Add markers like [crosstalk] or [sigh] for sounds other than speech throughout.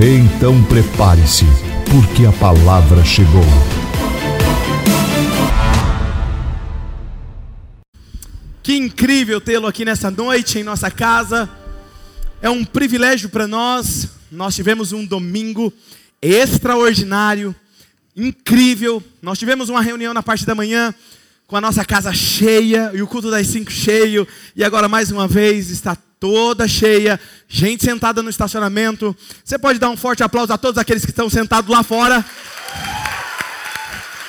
Então prepare-se, porque a palavra chegou. Que incrível tê-lo aqui nessa noite em nossa casa. É um privilégio para nós. Nós tivemos um domingo extraordinário, incrível. Nós tivemos uma reunião na parte da manhã com a nossa casa cheia e o culto das cinco cheio. E agora mais uma vez está toda cheia, gente sentada no estacionamento. Você pode dar um forte aplauso a todos aqueles que estão sentados lá fora.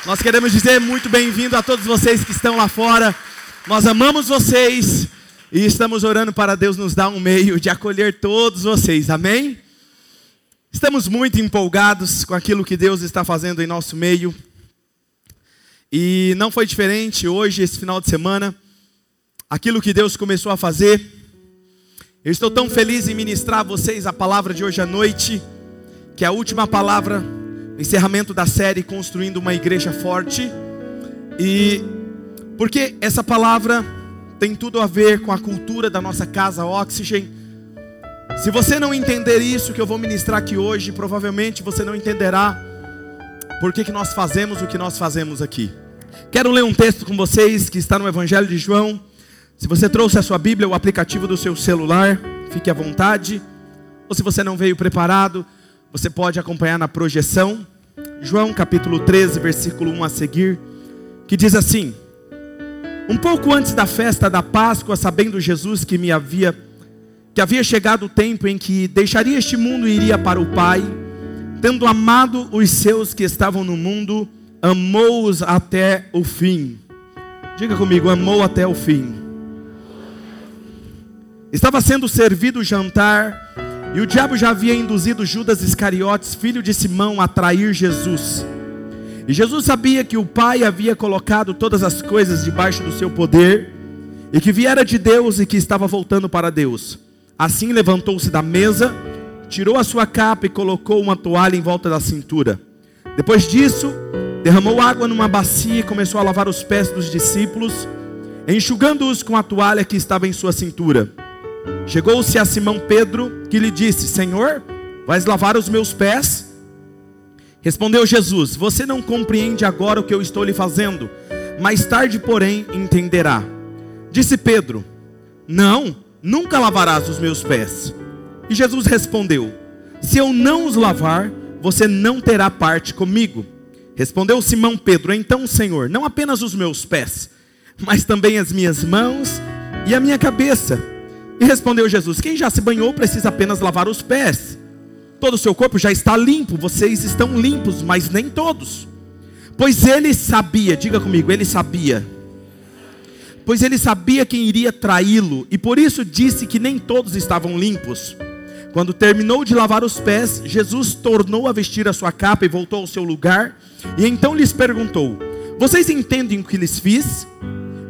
Nós queremos dizer muito bem-vindo a todos vocês que estão lá fora. Nós amamos vocês e estamos orando para Deus nos dar um meio de acolher todos vocês. Amém? Estamos muito empolgados com aquilo que Deus está fazendo em nosso meio. E não foi diferente hoje, esse final de semana. Aquilo que Deus começou a fazer. Eu estou tão feliz em ministrar a vocês a palavra de hoje à noite, que é a última palavra, encerramento da série Construindo uma Igreja Forte. E porque essa palavra tem tudo a ver com a cultura da nossa casa Oxygen. Se você não entender isso que eu vou ministrar aqui hoje, provavelmente você não entenderá por que, que nós fazemos o que nós fazemos aqui. Quero ler um texto com vocês que está no Evangelho de João. Se você trouxe a sua Bíblia, o aplicativo do seu celular, fique à vontade. Ou se você não veio preparado, você pode acompanhar na projeção. João capítulo 13, versículo 1 a seguir, que diz assim: um pouco antes da festa da Páscoa, sabendo Jesus que me havia que havia chegado o tempo em que deixaria este mundo e iria para o Pai, tendo amado os seus que estavam no mundo, amou-os até o fim. Diga comigo, amou até o fim. Estava sendo servido o jantar, e o diabo já havia induzido Judas Iscariotes, filho de Simão, a trair Jesus. E Jesus sabia que o Pai havia colocado todas as coisas debaixo do seu poder, e que viera de Deus e que estava voltando para Deus. Assim levantou-se da mesa, tirou a sua capa e colocou uma toalha em volta da cintura. Depois disso, derramou água numa bacia e começou a lavar os pés dos discípulos, enxugando-os com a toalha que estava em sua cintura. Chegou-se a Simão Pedro, que lhe disse: Senhor, vais lavar os meus pés? Respondeu Jesus: Você não compreende agora o que eu estou lhe fazendo, mais tarde, porém, entenderá. Disse Pedro: Não, nunca lavarás os meus pés. E Jesus respondeu: Se eu não os lavar, você não terá parte comigo. Respondeu Simão Pedro: Então, Senhor, não apenas os meus pés, mas também as minhas mãos e a minha cabeça. E respondeu Jesus: Quem já se banhou precisa apenas lavar os pés todo o seu corpo já está limpo, vocês estão limpos, mas nem todos. Pois ele sabia, diga comigo, ele sabia. Pois ele sabia quem iria traí-lo, e por isso disse que nem todos estavam limpos. Quando terminou de lavar os pés, Jesus tornou a vestir a sua capa e voltou ao seu lugar, e então lhes perguntou: Vocês entendem o que lhes fiz?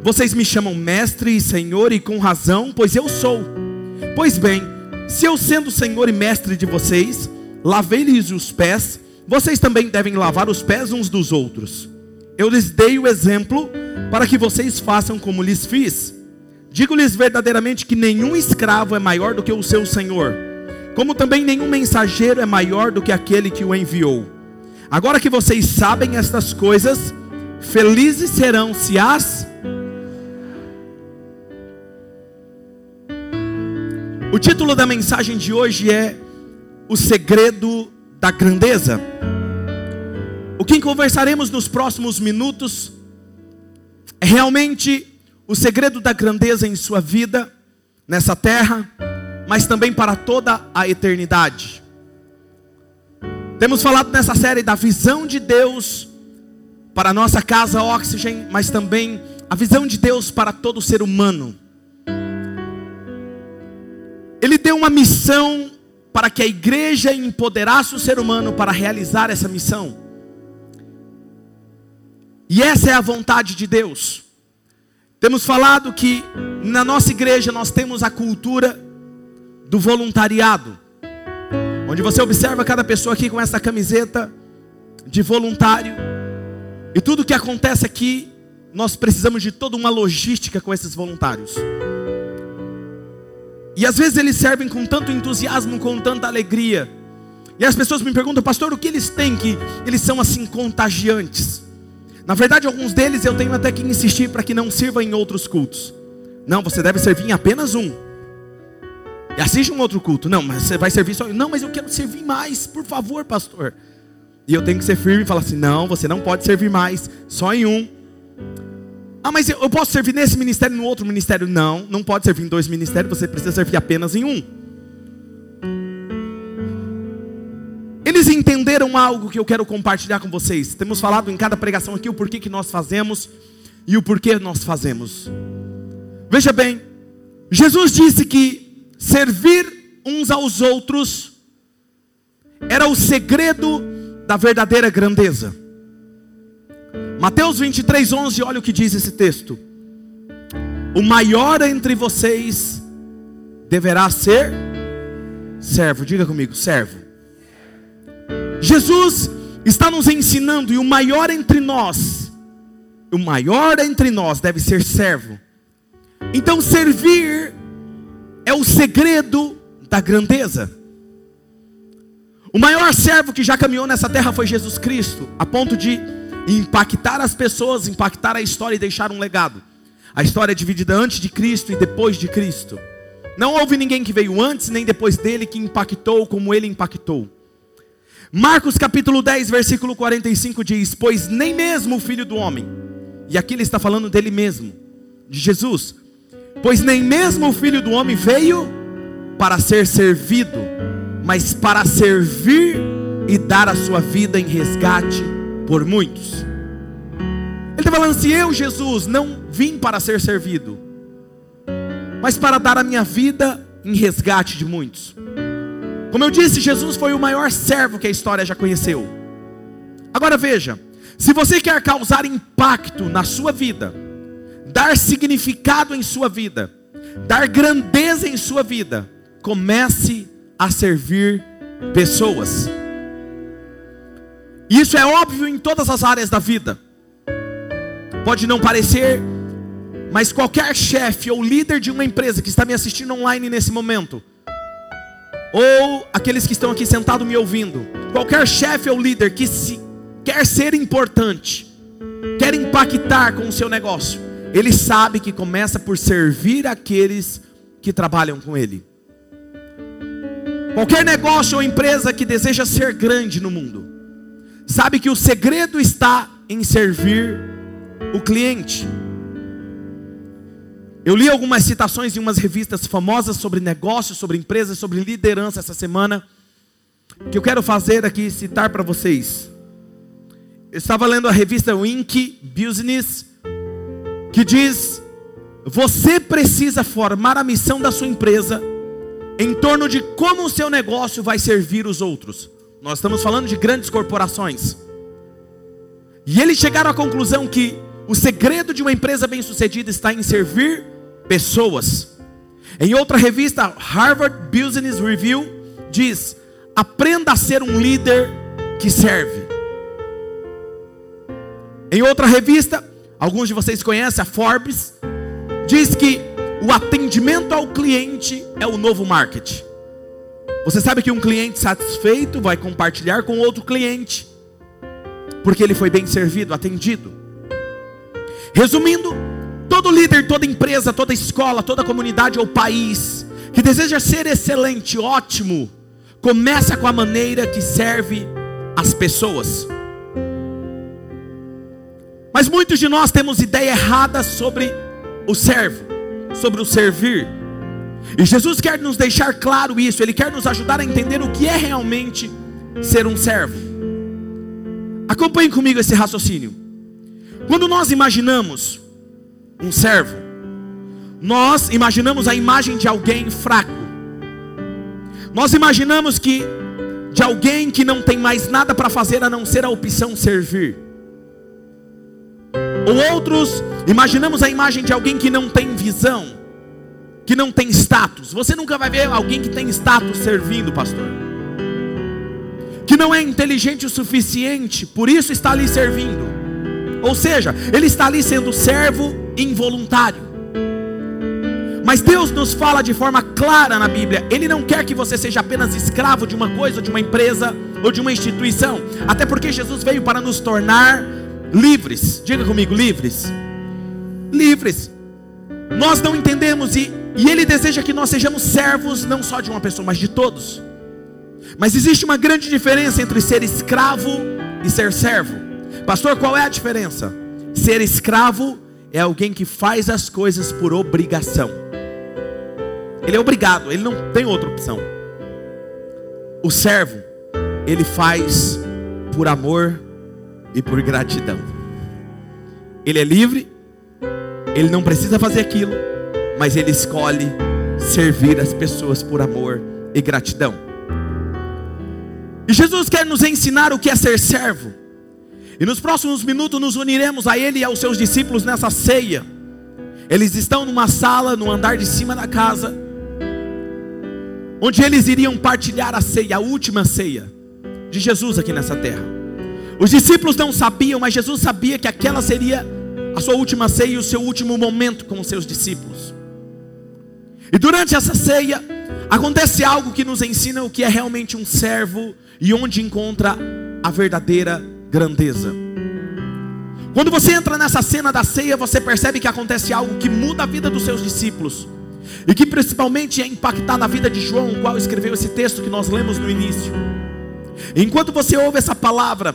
Vocês me chamam mestre e senhor, e com razão, pois eu sou. Pois bem, se eu, sendo Senhor e mestre de vocês, lavei-lhes os pés, vocês também devem lavar os pés uns dos outros. Eu lhes dei o exemplo para que vocês façam como lhes fiz. Digo-lhes verdadeiramente que nenhum escravo é maior do que o seu senhor, como também nenhum mensageiro é maior do que aquele que o enviou. Agora que vocês sabem estas coisas, felizes serão se as O título da mensagem de hoje é O Segredo da Grandeza. O que conversaremos nos próximos minutos é realmente o segredo da grandeza em sua vida, nessa terra, mas também para toda a eternidade. Temos falado nessa série da visão de Deus para a nossa casa Oxygen, mas também a visão de Deus para todo ser humano. Ele deu uma missão para que a igreja empoderasse o ser humano para realizar essa missão. E essa é a vontade de Deus. Temos falado que na nossa igreja nós temos a cultura do voluntariado, onde você observa cada pessoa aqui com essa camiseta de voluntário, e tudo que acontece aqui, nós precisamos de toda uma logística com esses voluntários. E às vezes eles servem com tanto entusiasmo, com tanta alegria. E as pessoas me perguntam, pastor, o que eles têm que eles são assim contagiantes? Na verdade, alguns deles eu tenho até que insistir para que não sirva em outros cultos. Não, você deve servir em apenas um. E assiste um outro culto. Não, mas você vai servir só. Não, mas eu quero servir mais, por favor, pastor. E eu tenho que ser firme e falar assim: não, você não pode servir mais, só em um. Ah, mas eu posso servir nesse ministério e no outro ministério? Não, não pode servir em dois ministérios, você precisa servir apenas em um. Eles entenderam algo que eu quero compartilhar com vocês. Temos falado em cada pregação aqui o porquê que nós fazemos e o porquê nós fazemos. Veja bem, Jesus disse que servir uns aos outros era o segredo da verdadeira grandeza. Mateus 23, 11, olha o que diz esse texto. O maior entre vocês deverá ser servo. Diga comigo, servo. Jesus está nos ensinando, e o maior entre nós, o maior entre nós deve ser servo. Então, servir é o segredo da grandeza. O maior servo que já caminhou nessa terra foi Jesus Cristo, a ponto de impactar as pessoas, impactar a história e deixar um legado. A história é dividida antes de Cristo e depois de Cristo. Não houve ninguém que veio antes nem depois dele que impactou como ele impactou. Marcos capítulo 10, versículo 45 diz: Pois nem mesmo o filho do homem, e aqui ele está falando dele mesmo, de Jesus, pois nem mesmo o filho do homem veio para ser servido, mas para servir e dar a sua vida em resgate por muitos. Ele está falando assim: eu, Jesus, não vim para ser servido, mas para dar a minha vida em resgate de muitos. Como eu disse, Jesus foi o maior servo que a história já conheceu. Agora veja: se você quer causar impacto na sua vida, dar significado em sua vida, dar grandeza em sua vida, comece a servir pessoas. Isso é óbvio em todas as áreas da vida. Pode não parecer, mas qualquer chefe ou líder de uma empresa que está me assistindo online nesse momento, ou aqueles que estão aqui sentados me ouvindo, qualquer chefe ou líder que se quer ser importante, quer impactar com o seu negócio, ele sabe que começa por servir aqueles que trabalham com ele. Qualquer negócio ou empresa que deseja ser grande no mundo, sabe que o segredo está em servir o cliente. Eu li algumas citações em umas revistas famosas sobre negócios, sobre empresas, sobre liderança essa semana, que eu quero fazer aqui citar para vocês. Eu estava lendo a revista Wink Business, que diz: você precisa formar a missão da sua empresa em torno de como o seu negócio vai servir os outros. Nós estamos falando de grandes corporações. E eles chegaram à conclusão que o segredo de uma empresa bem-sucedida está em servir pessoas. Em outra revista, Harvard Business Review diz: aprenda a ser um líder que serve. Em outra revista, alguns de vocês conhecem, a Forbes, diz que o atendimento ao cliente é o novo marketing. Você sabe que um cliente satisfeito vai compartilhar com outro cliente, porque ele foi bem servido, atendido. Resumindo, todo líder, toda empresa, toda escola, toda comunidade ou país que deseja ser excelente, ótimo, começa com a maneira que serve as pessoas. Mas muitos de nós temos ideia errada sobre o servo, sobre o servir. E Jesus quer nos deixar claro isso, Ele quer nos ajudar a entender o que é realmente ser um servo. Acompanhe comigo esse raciocínio. Quando nós imaginamos um servo, nós imaginamos a imagem de alguém fraco. Nós imaginamos que de alguém que não tem mais nada para fazer a não ser a opção servir. Ou outros, imaginamos a imagem de alguém que não tem visão, que não tem status. Você nunca vai ver alguém que tem status servindo, pastor. Que não é inteligente o suficiente, por isso está ali servindo. Ou seja, ele está ali sendo servo involuntário. Mas Deus nos fala de forma clara na Bíblia. Ele não quer que você seja apenas escravo de uma coisa, de uma empresa ou de uma instituição. Até porque Jesus veio para nos tornar livres. Diga comigo, livres. Livres. Nós não entendemos e, e Ele deseja que nós sejamos servos não só de uma pessoa, mas de todos. Mas existe uma grande diferença entre ser escravo e ser servo. Pastor, qual é a diferença? Ser escravo é alguém que faz as coisas por obrigação. Ele é obrigado, ele não tem outra opção. O servo, ele faz por amor e por gratidão. Ele é livre, ele não precisa fazer aquilo, mas ele escolhe servir as pessoas por amor e gratidão. E Jesus quer nos ensinar o que é ser servo. E nos próximos minutos nos uniremos a Ele e aos seus discípulos nessa ceia. Eles estão numa sala no andar de cima da casa, onde eles iriam partilhar a ceia, a última ceia de Jesus aqui nessa terra. Os discípulos não sabiam, mas Jesus sabia que aquela seria a sua última ceia e o seu último momento com os seus discípulos. E durante essa ceia, acontece algo que nos ensina o que é realmente um servo e onde encontra a verdadeira grandeza. Quando você entra nessa cena da ceia, você percebe que acontece algo que muda a vida dos seus discípulos. E que principalmente é impactar na vida de João, o qual escreveu esse texto que nós lemos no início. Enquanto você ouve essa palavra,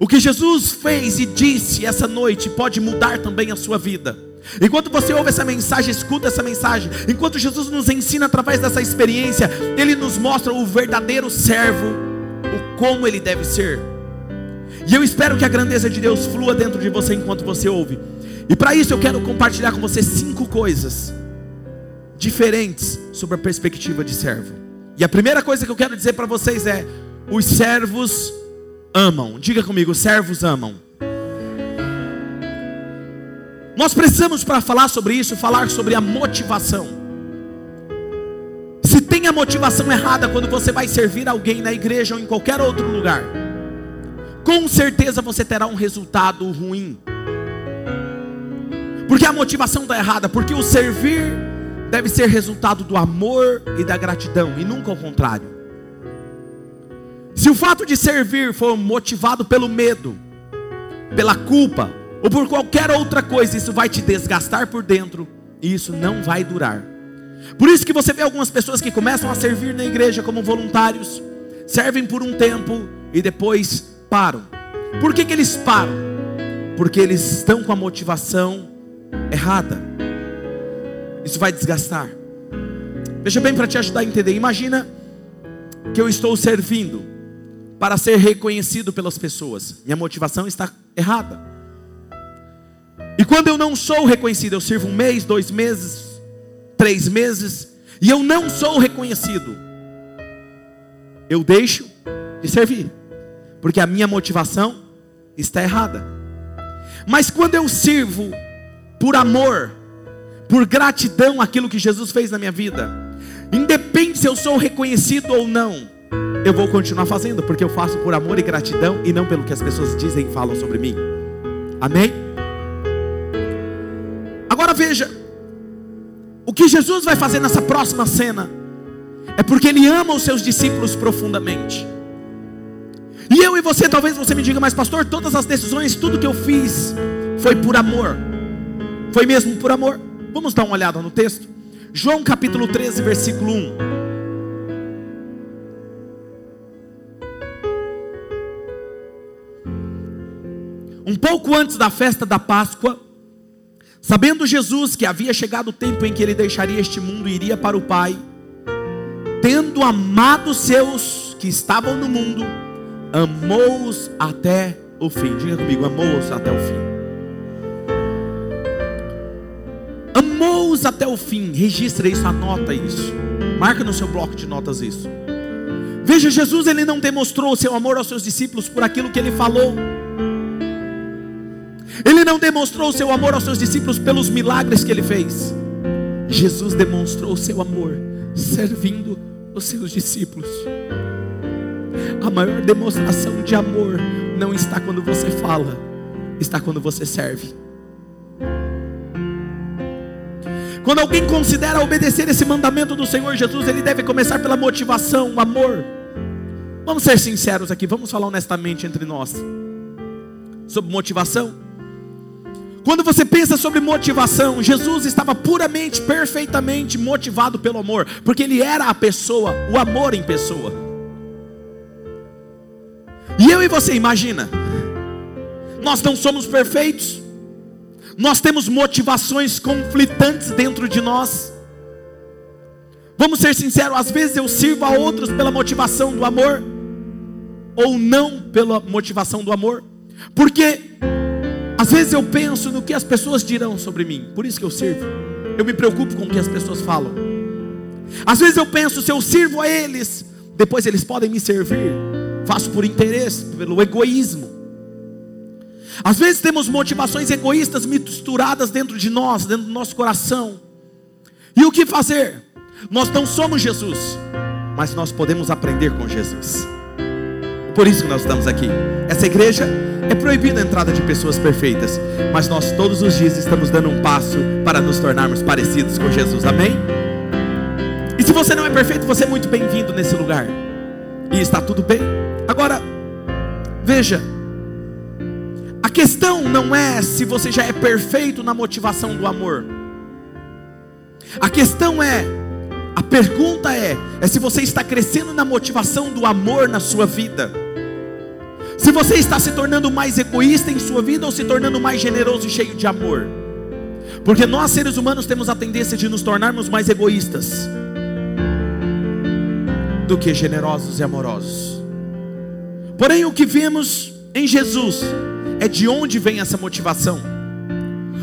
o que Jesus fez e disse essa noite pode mudar também a sua vida. Enquanto você ouve essa mensagem, escuta essa mensagem. Enquanto Jesus nos ensina através dessa experiência, Ele nos mostra o verdadeiro servo, o como ele deve ser. E eu espero que a grandeza de Deus flua dentro de você enquanto você ouve. E para isso eu quero compartilhar com você cinco coisas diferentes sobre a perspectiva de servo. E a primeira coisa que eu quero dizer para vocês é: os servos amam. Diga comigo, servos amam. Nós precisamos, para falar sobre isso, falar sobre a motivação. Se tem a motivação errada quando você vai servir alguém na igreja ou em qualquer outro lugar, com certeza você terá um resultado ruim. Porque a motivação está errada, porque o servir deve ser resultado do amor e da gratidão, e nunca ao contrário. Se o fato de servir for motivado pelo medo, pela culpa ou por qualquer outra coisa, isso vai te desgastar por dentro e isso não vai durar. Por isso que você vê algumas pessoas que começam a servir na igreja como voluntários, servem por um tempo e depois param. Por que, que eles param? Porque eles estão com a motivação errada. Isso vai desgastar. Veja bem para te ajudar a entender. Imagina que eu estou servindo para ser reconhecido pelas pessoas. Minha motivação está errada. E quando eu não sou reconhecido, eu sirvo um mês, dois meses, três meses, e eu não sou reconhecido, eu deixo de servir, porque a minha motivação está errada. Mas quando eu sirvo por amor, por gratidão aquilo que Jesus fez na minha vida, independe se eu sou reconhecido ou não, eu vou continuar fazendo, porque eu faço por amor e gratidão e não pelo que as pessoas dizem e falam sobre mim. Amém? Agora veja, o que Jesus vai fazer nessa próxima cena é porque Ele ama os seus discípulos profundamente. E eu e você, talvez você me diga, mas pastor, todas as decisões, tudo que eu fiz foi por amor. Foi mesmo por amor? Vamos dar uma olhada no texto? João capítulo 13, versículo 1. Um pouco antes da festa da Páscoa, sabendo Jesus que havia chegado o tempo em que ele deixaria este mundo e iria para o Pai, tendo amado seus que estavam no mundo, amou-os até o fim. Diga comigo, amou-os até o fim. Amou-os até o fim. Registra isso, anota isso. Marca no seu bloco de notas isso. Veja, Jesus ele não demonstrou o seu amor aos seus discípulos por aquilo que ele falou. Ele não demonstrou o seu amor aos seus discípulos pelos milagres que ele fez. Jesus demonstrou o seu amor servindo os seus discípulos. A maior demonstração de amor não está quando você fala, está quando você serve. Quando alguém considera obedecer esse mandamento do Senhor Jesus, ele deve começar pela motivação, o amor. Vamos ser sinceros aqui, vamos falar honestamente entre nós. Sobre motivação. Quando você pensa sobre motivação, Jesus estava puramente, perfeitamente motivado pelo amor, porque ele era a pessoa, o amor em pessoa. E eu e você, imagina, nós não somos perfeitos, nós temos motivações conflitantes dentro de nós. Vamos ser sinceros, às vezes eu sirvo a outros pela motivação do amor, ou não pela motivação do amor, porque às vezes eu penso no que as pessoas dirão sobre mim, por isso que eu sirvo. Eu me preocupo com o que as pessoas falam. Às vezes eu penso, se eu sirvo a eles, depois eles podem me servir. Faço por interesse, pelo egoísmo. Às vezes temos motivações egoístas misturadas dentro de nós, dentro do nosso coração. E o que fazer? Nós não somos Jesus, mas nós podemos aprender com Jesus. Por isso que nós estamos aqui. Essa igreja é proibida a entrada de pessoas perfeitas, mas nós todos os dias estamos dando um passo para nos tornarmos parecidos com Jesus. Amém? E se você não é perfeito, você é muito bem-vindo nesse lugar. E está tudo bem. Agora, veja, a questão não é se você já é perfeito na motivação do amor. A questão é, a pergunta é, é se você está crescendo na motivação do amor na sua vida. Se você está se tornando mais egoísta em sua vida ou se tornando mais generoso e cheio de amor. Porque nós seres humanos temos a tendência de nos tornarmos mais egoístas do que generosos e amorosos. Porém, o que vemos em Jesus é de onde vem essa motivação.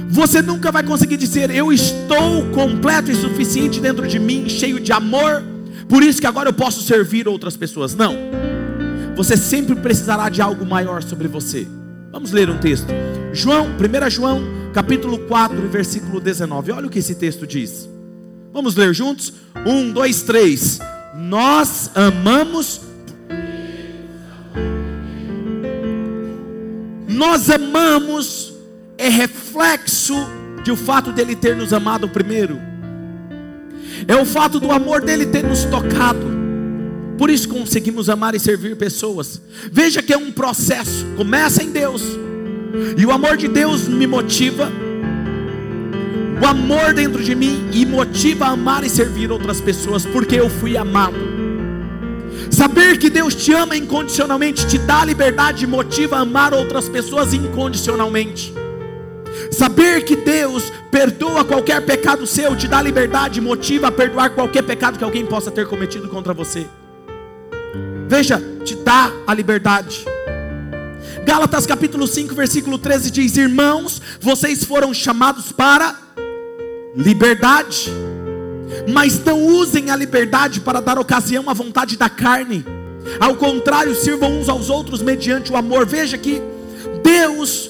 Você nunca vai conseguir dizer, eu estou completo e suficiente dentro de mim, cheio de amor, por isso que agora eu posso servir outras pessoas. Não você sempre precisará de algo maior sobre você. Vamos ler um texto. João, 1 João, capítulo 4, versículo 19. Olha o que esse texto diz. Vamos ler juntos? Um, dois, três. Nós amamos. Nós amamos é reflexo de o fato dele ter nos amado primeiro. É o fato do amor dele ter nos tocado. Por isso conseguimos amar e servir pessoas. Veja que é um processo. Começa em Deus. E o amor de Deus me motiva. O amor dentro de mim e motiva a amar e servir outras pessoas, porque eu fui amado. Saber que Deus te ama incondicionalmente te dá liberdade e motiva a amar outras pessoas incondicionalmente. Saber que Deus perdoa qualquer pecado seu te dá liberdade e motiva a perdoar qualquer pecado que alguém possa ter cometido contra você. Veja, te dá a liberdade. Gálatas capítulo 5, versículo 13 diz: Irmãos, vocês foram chamados para liberdade, mas não usem a liberdade para dar ocasião à vontade da carne. Ao contrário, sirvam uns aos outros mediante o amor. Veja que Deus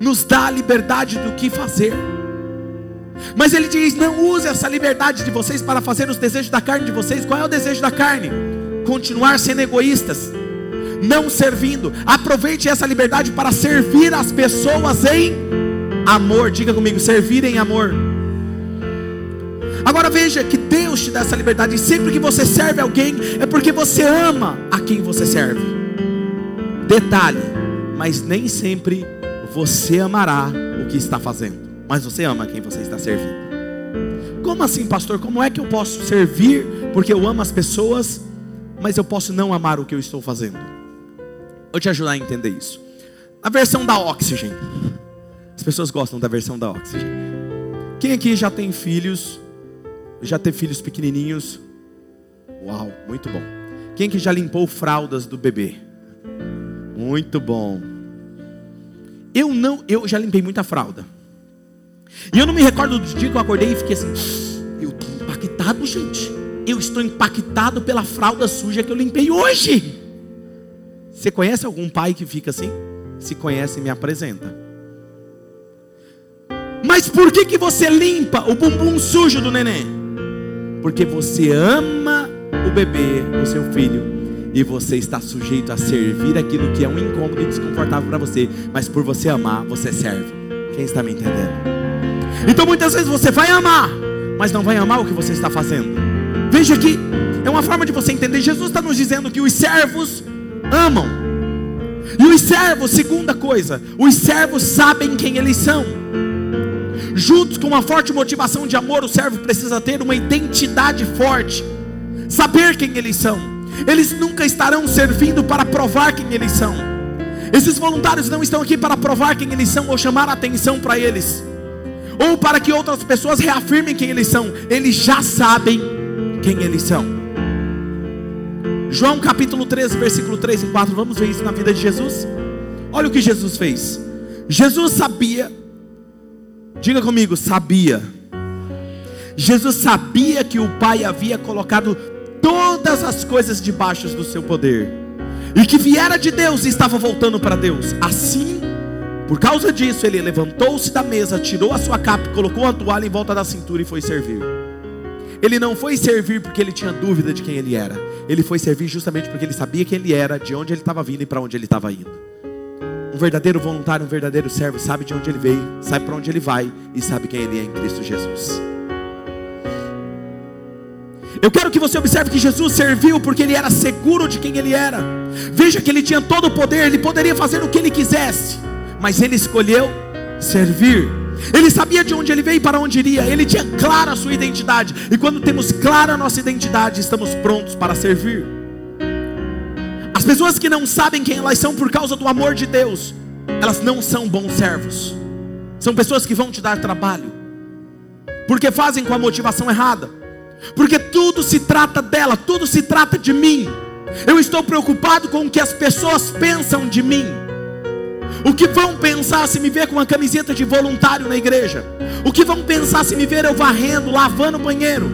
nos dá a liberdade do que fazer. Mas ele diz: não use essa liberdade de vocês para fazer os desejos da carne de vocês. Qual é o desejo da carne? Continuar sendo egoístas, não servindo. Aproveite essa liberdade para servir as pessoas em amor. Diga comigo, servir em amor. Agora veja que Deus te dá essa liberdade. E sempre que você serve alguém, é porque você ama a quem você serve. Detalhe, mas nem sempre você amará o que está fazendo. Mas você ama quem você está servindo. Como assim, pastor? Como é que eu posso servir porque eu amo as pessoas mas eu posso não amar o que eu estou fazendo. Vou te ajudar a entender isso. A versão da Oxygen. As pessoas gostam da versão da Oxygen. Quem aqui já tem filhos? Já teve filhos pequenininhos? Uau, muito bom. Quem que já limpou fraldas do bebê? Muito bom. Eu não, eu já limpei muita fralda. E eu não me recordo do dia que eu acordei e fiquei assim, eu tô impactado, gente. Eu estou impactado pela fralda suja que eu limpei hoje. Você conhece algum pai que fica assim? Se conhece, me apresenta. Mas por que, que você limpa o bumbum sujo do neném? Porque você ama o bebê, o seu filho, e você está sujeito a servir aquilo que é um incômodo e desconfortável para você, mas por você amar, você serve. Quem está me entendendo? Então muitas vezes você vai amar, mas não vai amar o que você está fazendo. Veja aqui, é uma forma de você entender. Jesus está nos dizendo que os servos amam. E os servos, segunda coisa, os servos sabem quem eles são. Juntos com uma forte motivação de amor, o servo precisa ter uma identidade forte, saber quem eles são. Eles nunca estarão servindo para provar quem eles são. Esses voluntários não estão aqui para provar quem eles são ou chamar a atenção para eles, ou para que outras pessoas reafirmem quem eles são. Eles já sabem quem eles são. João capítulo 13, versículo 3 e 4. Vamos ver isso na vida de Jesus. Olha o que Jesus fez. Jesus sabia, diga comigo, sabia. Jesus sabia que o Pai havia colocado todas as coisas debaixo do seu poder, e que viera de Deus e estava voltando para Deus. Assim, por causa disso, ele levantou-se da mesa, tirou a sua capa, colocou a toalha em volta da cintura e foi servir. Ele não foi servir porque ele tinha dúvida de quem ele era. Ele foi servir justamente porque ele sabia quem ele era, de onde ele estava vindo e para onde ele estava indo. Um verdadeiro voluntário, um verdadeiro servo, sabe de onde ele veio, sabe para onde ele vai e sabe quem ele é em Cristo Jesus. Eu quero que você observe que Jesus serviu porque ele era seguro de quem ele era. Veja que ele tinha todo o poder, ele poderia fazer o que ele quisesse, mas ele escolheu servir. Ele sabia de onde ele veio e para onde iria. Ele tinha clara a sua identidade. E quando temos clara a nossa identidade, estamos prontos para servir. As pessoas que não sabem quem elas são por causa do amor de Deus, elas não são bons servos. São pessoas que vão te dar trabalho, porque fazem com a motivação errada porque tudo se trata dela, tudo se trata de mim. Eu estou preocupado com o que as pessoas pensam de mim. O que vão pensar se me ver com uma camiseta de voluntário na igreja? O que vão pensar se me ver eu varrendo, lavando o banheiro?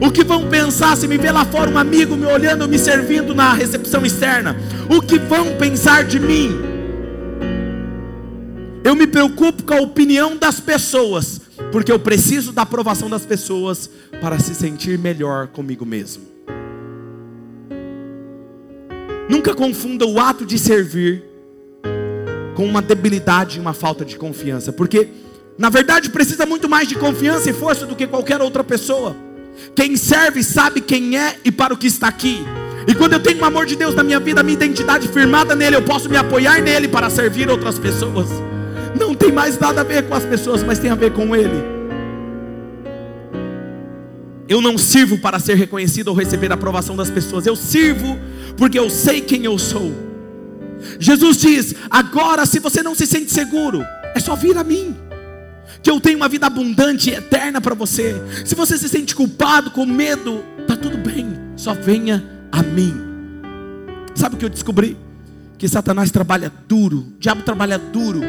O que vão pensar se me ver lá fora um amigo me olhando, me servindo na recepção externa? O que vão pensar de mim? Eu me preocupo com a opinião das pessoas, porque eu preciso da aprovação das pessoas para se sentir melhor comigo mesmo. Nunca confunda o ato de servir com uma debilidade e uma falta de confiança, porque na verdade precisa muito mais de confiança e força do que qualquer outra pessoa. Quem serve sabe quem é e para o que está aqui. E quando eu tenho o amor de Deus na minha vida, a minha identidade firmada nele, eu posso me apoiar nele para servir outras pessoas. Não tem mais nada a ver com as pessoas, mas tem a ver com ele. Eu não sirvo para ser reconhecido ou receber a aprovação das pessoas. Eu sirvo porque eu sei quem eu sou. Jesus diz: agora, se você não se sente seguro, é só vir a mim. Que eu tenho uma vida abundante e eterna para você. Se você se sente culpado, com medo, tá tudo bem. Só venha a mim. Sabe o que eu descobri? Que Satanás trabalha duro, o diabo trabalha duro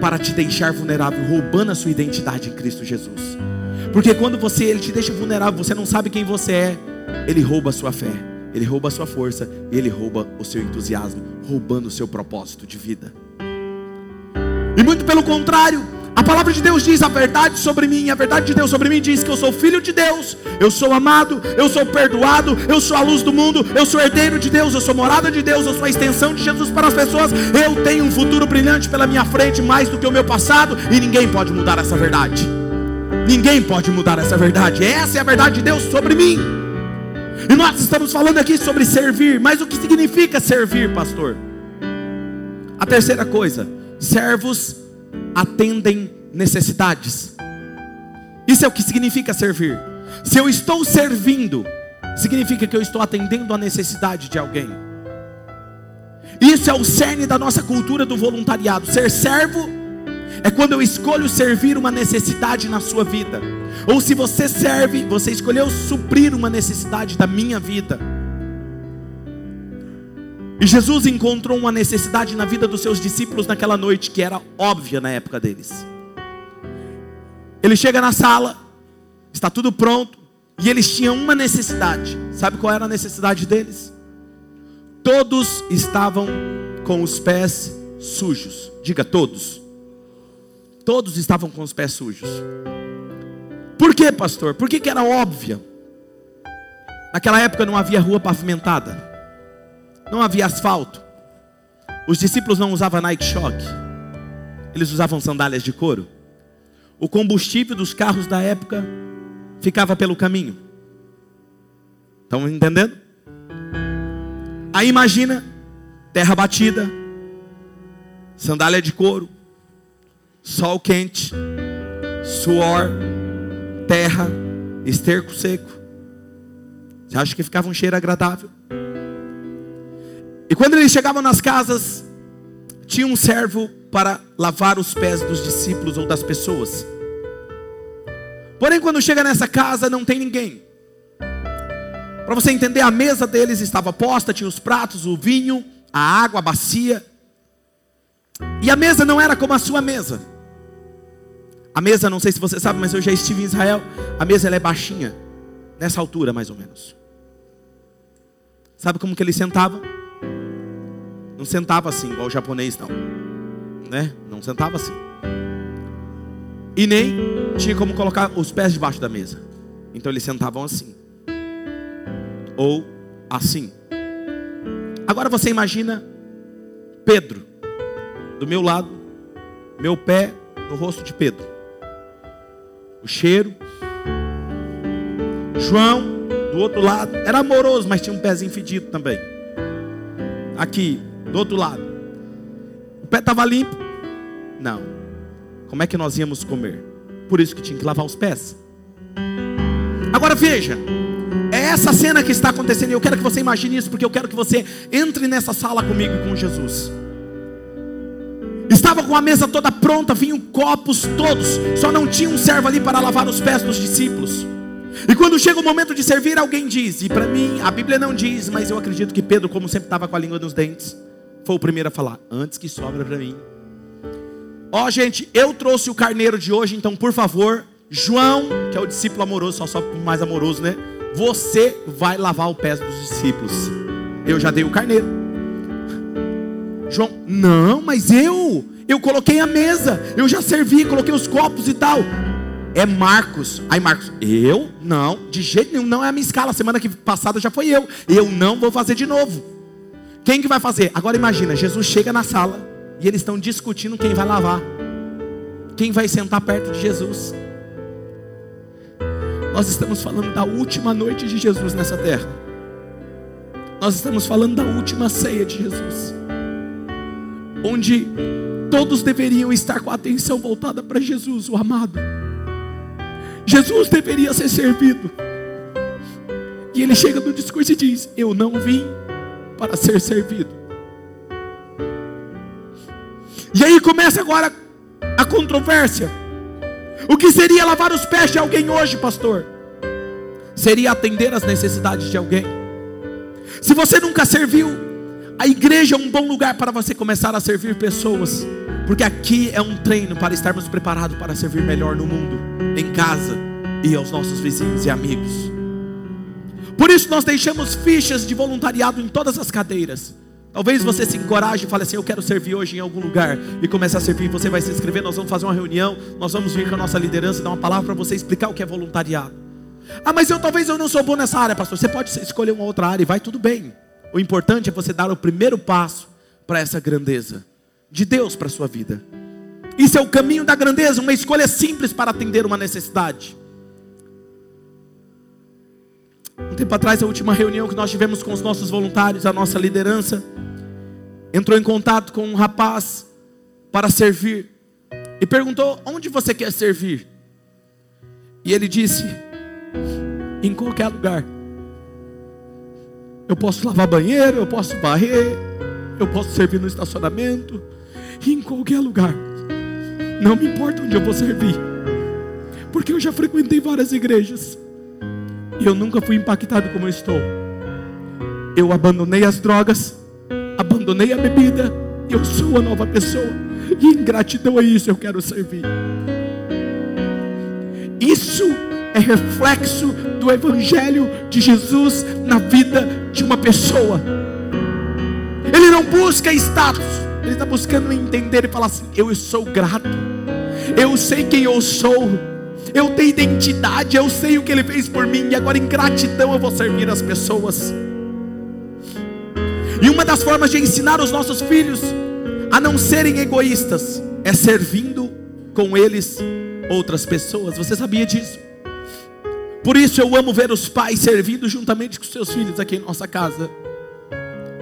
para te deixar vulnerável, roubando a sua identidade em Cristo Jesus. Porque quando você ele te deixa vulnerável, você não sabe quem você é, ele rouba a sua fé, ele rouba a sua força, ele rouba o seu entusiasmo, roubando o seu propósito de vida. E muito pelo contrário, a palavra de Deus diz a verdade sobre mim, a verdade de Deus sobre mim diz que eu sou filho de Deus, eu sou amado, eu sou perdoado, eu sou a luz do mundo, eu sou herdeiro de Deus, eu sou morada de Deus, eu sou a extensão de Jesus para as pessoas, eu tenho um futuro brilhante pela minha frente, mais do que o meu passado, e ninguém pode mudar essa verdade. Ninguém pode mudar essa verdade. Essa é a verdade de Deus sobre mim. E nós estamos falando aqui sobre servir, mas o que significa servir, pastor? A terceira coisa, servos atendem necessidades. Isso é o que significa servir. Se eu estou servindo, significa que eu estou atendendo a necessidade de alguém. Isso é o cerne da nossa cultura do voluntariado. Ser servo é quando eu escolho servir uma necessidade na sua vida. Ou se você serve, você escolheu suprir uma necessidade da minha vida. E Jesus encontrou uma necessidade na vida dos seus discípulos naquela noite que era óbvia na época deles. Ele chega na sala, está tudo pronto, E eles tinham uma necessidade. Sabe qual era a necessidade deles? Todos estavam com os pés sujos. Diga todos. Todos estavam com os pés sujos. Por quê, pastor? Por que, que era óbvia? Naquela época não havia rua pavimentada, não havia asfalto. Os discípulos não usavam Nike Shock, eles usavam sandálias de couro. O combustível dos carros da época ficava pelo caminho. Estão entendendo? Aí imagina, terra batida, sandália de couro, sol quente, suor, terra, esterco seco. Você acha que ficava um cheiro agradável? E quando eles chegavam nas casas, tinha um servo para lavar os pés dos discípulos ou das pessoas. Porém, quando chega nessa casa, não tem ninguém. Para você entender, a mesa deles estava posta, tinha os pratos, o vinho, a água, a bacia. E a mesa não era como a sua mesa. A mesa, não sei se você sabe, mas eu já estive em Israel. A mesa ela é baixinha, nessa altura mais ou menos. Sabe como que ele sentava? Não sentava assim, igual o japonês, não. Né? Não sentava assim. E nem tinha como colocar os pés debaixo da mesa. Então eles sentavam assim. Ou assim. Agora você imagina Pedro, do meu lado, meu pé no rosto de Pedro. O cheiro. João, do outro lado, era amoroso, mas tinha um pezinho fedido também. Aqui, do outro lado. O pé estava limpo? Não. Como é que nós íamos comer? Por isso que tinha que lavar os pés. Agora veja, é essa cena que está acontecendo, e eu quero que você imagine isso, porque eu quero que você entre nessa sala comigo com Jesus. Estava com a mesa toda pronta, vinham copos todos, só não tinha um servo ali para lavar os pés dos discípulos. E quando chega o momento de servir, alguém diz, e para mim a Bíblia não diz, mas eu acredito que Pedro, como sempre estava com a língua nos dentes, foi o primeiro a falar: Antes que sobra para mim. Ó, oh, gente, eu trouxe o carneiro de hoje, então por favor, João, que é o discípulo amoroso, só só mais amoroso, né? Você vai lavar o pé dos discípulos. Eu já dei o carneiro. João, não, mas eu, eu coloquei a mesa, eu já servi, coloquei os copos e tal é Marcos. Aí Marcos, eu? Não, de jeito nenhum, não é a minha escala. Semana que passada já foi eu. Eu não vou fazer de novo. Quem que vai fazer? Agora imagina, Jesus chega na sala e eles estão discutindo quem vai lavar. Quem vai sentar perto de Jesus? Nós estamos falando da última noite de Jesus nessa terra. Nós estamos falando da última ceia de Jesus. Onde todos deveriam estar com a atenção voltada para Jesus, o amado. Jesus deveria ser servido. E ele chega no discurso e diz: Eu não vim para ser servido. E aí começa agora a controvérsia. O que seria lavar os pés de alguém hoje, pastor? Seria atender às necessidades de alguém. Se você nunca serviu, a igreja é um bom lugar para você começar a servir pessoas. Porque aqui é um treino para estarmos preparados para servir melhor no mundo, em casa e aos nossos vizinhos e amigos. Por isso nós deixamos fichas de voluntariado em todas as cadeiras. Talvez você se encoraje e fale assim: Eu quero servir hoje em algum lugar. E comece a servir. Você vai se inscrever. Nós vamos fazer uma reunião. Nós vamos vir com a nossa liderança e dar uma palavra para você explicar o que é voluntariado. Ah, mas eu talvez eu não sou bom nessa área, pastor. Você pode escolher uma outra área e vai tudo bem. O importante é você dar o primeiro passo para essa grandeza de Deus para a sua vida. Isso é o caminho da grandeza, uma escolha simples para atender uma necessidade. Um tempo atrás, a última reunião que nós tivemos com os nossos voluntários, a nossa liderança, entrou em contato com um rapaz para servir e perguntou: Onde você quer servir? E ele disse: Em qualquer lugar. Eu posso lavar banheiro, eu posso varrer, eu posso servir no estacionamento, em qualquer lugar. Não me importa onde eu vou servir, porque eu já frequentei várias igrejas e eu nunca fui impactado como eu estou. Eu abandonei as drogas, abandonei a bebida, eu sou a nova pessoa, e em gratidão a isso eu quero servir. Isso é reflexo do Evangelho de Jesus na vida de uma pessoa. Ele não busca status, ele está buscando entender e falar assim: eu sou grato, eu sei quem eu sou, eu tenho identidade, eu sei o que ele fez por mim, e agora em gratidão eu vou servir as pessoas. E uma das formas de ensinar os nossos filhos a não serem egoístas é servindo com eles outras pessoas. Você sabia disso? Por isso eu amo ver os pais servindo juntamente com seus filhos aqui em nossa casa.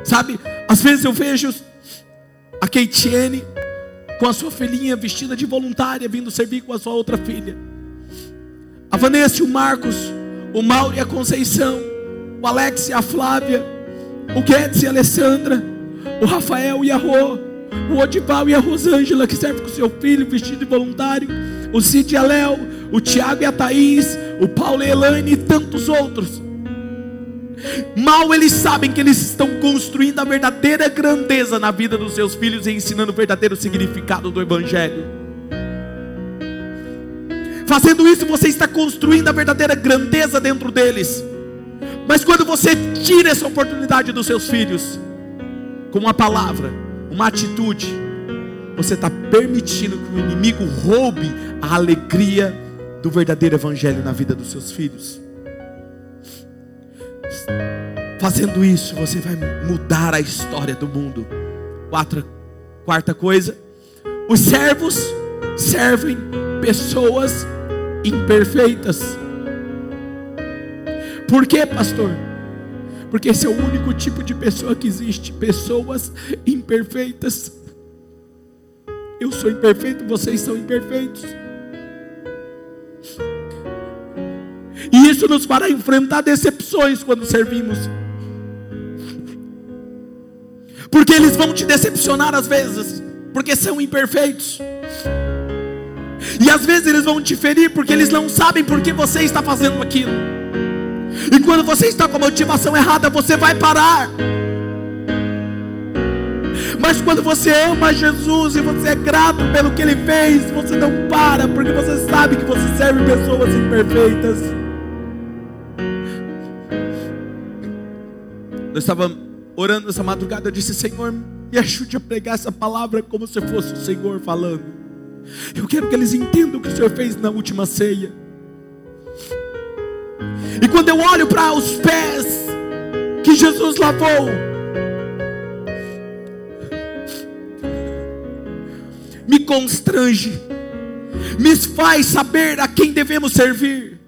Sabe, às vezes eu vejo a Keitiene com a sua filhinha vestida de voluntária vindo servir com a sua outra filha. A Vanessa e o Marcos, o Mauro e a Conceição, o Alex e a Flávia, o Guedes e a Alessandra, o Rafael e a Rô, o Odival e a Rosângela que serve com seu filho vestido de voluntário, o Cid e a Léo, o Tiago e a Thaís, o Paulo e a Elaine e tantos outros. Mal eles sabem que eles estão construindo a verdadeira grandeza na vida dos seus filhos e ensinando o verdadeiro significado do Evangelho. Fazendo isso, você está construindo a verdadeira grandeza dentro deles. Mas quando você tira essa oportunidade dos seus filhos, com uma palavra, uma atitude, você está permitindo que o inimigo roube a alegria do verdadeiro evangelho na vida dos seus filhos. Fazendo isso, você vai mudar a história do mundo. Quarta, quarta coisa, os servos servem pessoas imperfeitas. Por quê, pastor? Porque esse é o único tipo de pessoa que existe, pessoas imperfeitas. Eu sou imperfeito, vocês são imperfeitos. E isso nos fará enfrentar decepções quando servimos. Porque eles vão te decepcionar às vezes, porque são imperfeitos. E às vezes eles vão te ferir porque eles não sabem por que você está fazendo aquilo. E quando você está com a motivação errada, você vai parar. Mas quando você ama Jesus e você é grato pelo que Ele fez, você não para, porque você sabe que você serve pessoas imperfeitas. Eu estava orando essa madrugada, eu disse: Senhor, me ajude a pregar essa palavra como se fosse o Senhor falando. Eu quero que eles entendam o que o Senhor fez na última ceia. E quando eu olho para os pés que Jesus lavou, me constrange, me faz saber a quem devemos servir.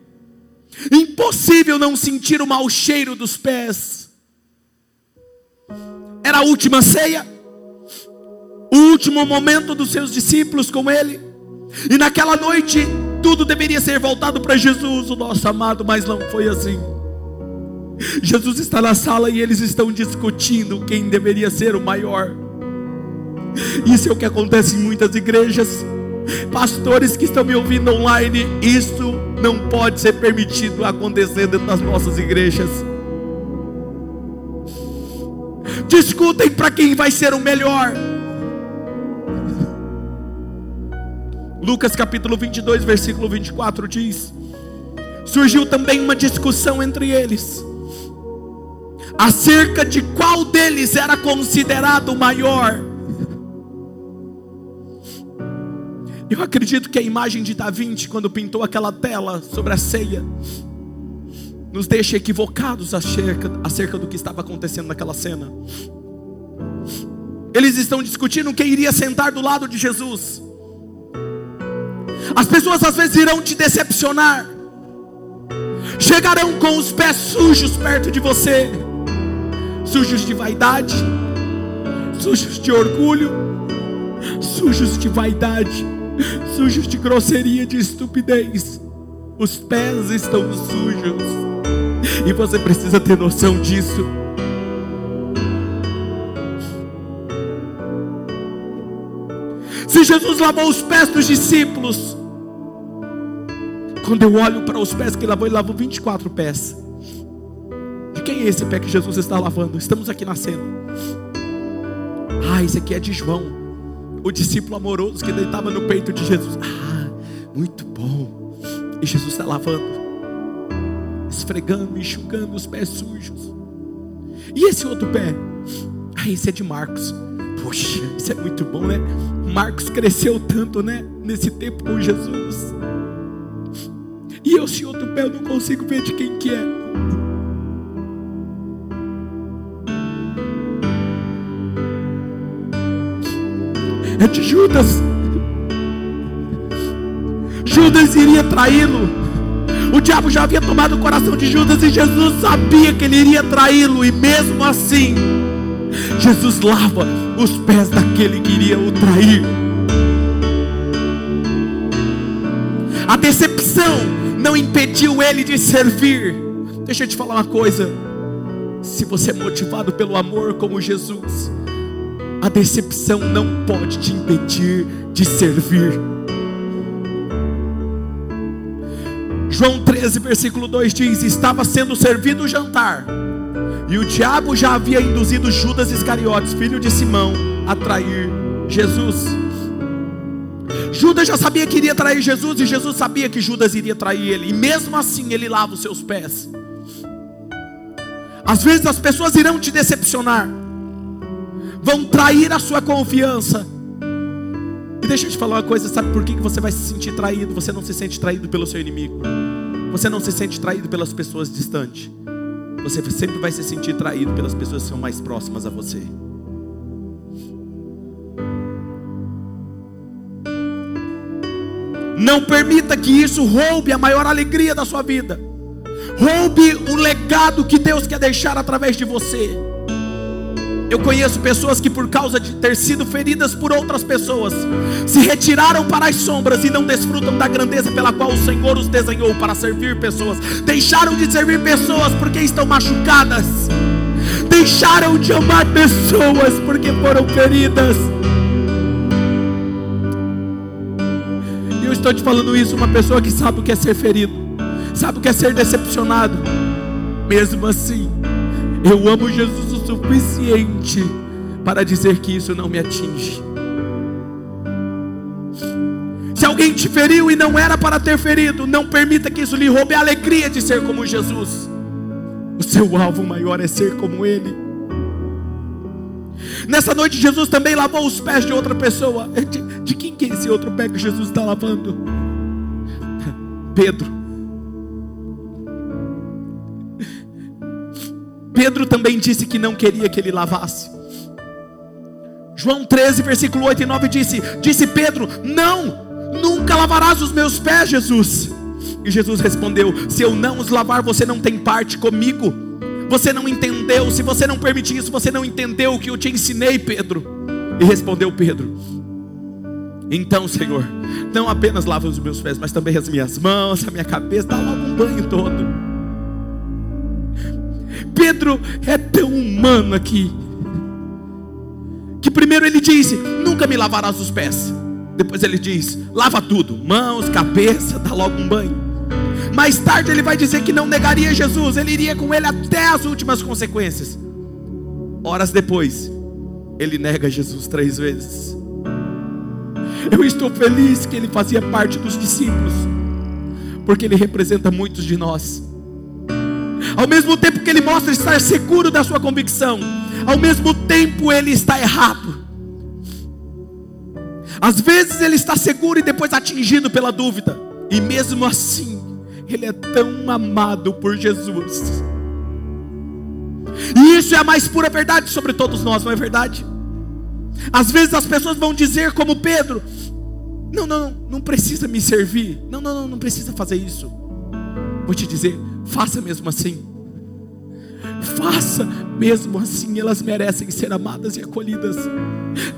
Impossível não sentir o mau cheiro dos pés. Era a última ceia, o último momento dos seus discípulos com ele, e naquela noite tudo deveria ser voltado para Jesus, o nosso amado, mas não foi assim. Jesus está na sala e eles estão discutindo quem deveria ser o maior. Isso é o que acontece em muitas igrejas. Pastores que estão me ouvindo online, isso não pode ser permitido acontecer dentro das nossas igrejas. Discutem para quem vai ser o melhor. Lucas capítulo 22, versículo 24 diz: Surgiu também uma discussão entre eles, acerca de qual deles era considerado o maior. Eu acredito que a imagem de Da Vinci, quando pintou aquela tela sobre a ceia, nos deixa equivocados acerca, acerca do que estava acontecendo naquela cena. Eles estão discutindo quem iria sentar do lado de Jesus. As pessoas às vezes irão te decepcionar, chegarão com os pés sujos perto de você sujos de vaidade, sujos de orgulho, sujos de vaidade sujos de grosseria, de estupidez. Os pés estão sujos. E você precisa ter noção disso. Se Jesus lavou os pés dos discípulos, quando eu olho para os pés que lavou, ele lavou 24 pés. De quem é esse pé que Jesus está lavando? Estamos aqui na cena. Ah, esse aqui é de João o discípulo amoroso que deitava no peito de Jesus. Ah, muito bom. E Jesus está lavando. esfregando, enxugando os pés sujos. E esse outro pé? Ah, esse é de Marcos. Poxa, isso é muito bom, né? Marcos cresceu tanto, né? Nesse tempo com Jesus. E eu, esse outro pé, eu não consigo ver de quem que é. É de Judas. Judas iria traí-lo. O diabo já havia tomado o coração de Judas e Jesus sabia que ele iria traí-lo, e mesmo assim, Jesus lava os pés daquele que iria o trair. A decepção não impediu ele de servir. Deixa eu te falar uma coisa. Se você é motivado pelo amor como Jesus, a decepção não pode te impedir de servir. João 13, versículo 2 diz: Estava sendo servido o jantar, e o diabo já havia induzido Judas Iscariotes, filho de Simão, a trair Jesus. Judas já sabia que iria trair Jesus, e Jesus sabia que Judas iria trair ele, e mesmo assim ele lava os seus pés. Às vezes as pessoas irão te decepcionar, vão trair a sua confiança. E deixa eu te falar uma coisa: sabe por que você vai se sentir traído? Você não se sente traído pelo seu inimigo, você não se sente traído pelas pessoas distantes, você sempre vai se sentir traído pelas pessoas que são mais próximas a você. Não permita que isso roube a maior alegria da sua vida. Roube o legado que Deus quer deixar através de você. Eu conheço pessoas que, por causa de ter sido feridas por outras pessoas, se retiraram para as sombras e não desfrutam da grandeza pela qual o Senhor os desenhou para servir pessoas. Deixaram de servir pessoas porque estão machucadas. Deixaram de amar pessoas porque foram feridas. E eu estou te falando isso, uma pessoa que sabe o que é ser ferido, sabe o que é ser decepcionado. Mesmo assim, eu amo Jesus suficiente para dizer que isso não me atinge. Se alguém te feriu e não era para ter ferido, não permita que isso lhe roube a alegria de ser como Jesus. O seu alvo maior é ser como Ele. Nessa noite, Jesus também lavou os pés de outra pessoa. De, de quem que é esse outro pé que Jesus está lavando? [laughs] Pedro. Pedro também disse que não queria que ele lavasse. João 13, versículo 8 e 9 disse: Disse Pedro: Não, nunca lavarás os meus pés, Jesus. E Jesus respondeu: Se eu não os lavar, você não tem parte comigo. Você não entendeu. Se você não permitir isso, você não entendeu o que eu te ensinei, Pedro. E respondeu Pedro: Então, Senhor, não apenas lava os meus pés, mas também as minhas mãos, a minha cabeça, dá logo um banho todo. Pedro é tão humano aqui. Que primeiro ele diz: Nunca me lavarás os pés. Depois ele diz: Lava tudo, mãos, cabeça, dá logo um banho. Mais tarde ele vai dizer que não negaria Jesus, ele iria com ele até as últimas consequências. Horas depois, ele nega Jesus três vezes. Eu estou feliz que ele fazia parte dos discípulos, porque ele representa muitos de nós. Ao mesmo tempo que ele mostra estar seguro da sua convicção, ao mesmo tempo ele está errado. Às vezes ele está seguro e depois atingido pela dúvida, e mesmo assim, ele é tão amado por Jesus. E isso é a mais pura verdade sobre todos nós, não é verdade? Às vezes as pessoas vão dizer, como Pedro: Não, não, não precisa me servir. Não, não, não, não precisa fazer isso. Vou te dizer: faça mesmo assim. Faça mesmo assim, elas merecem ser amadas e acolhidas.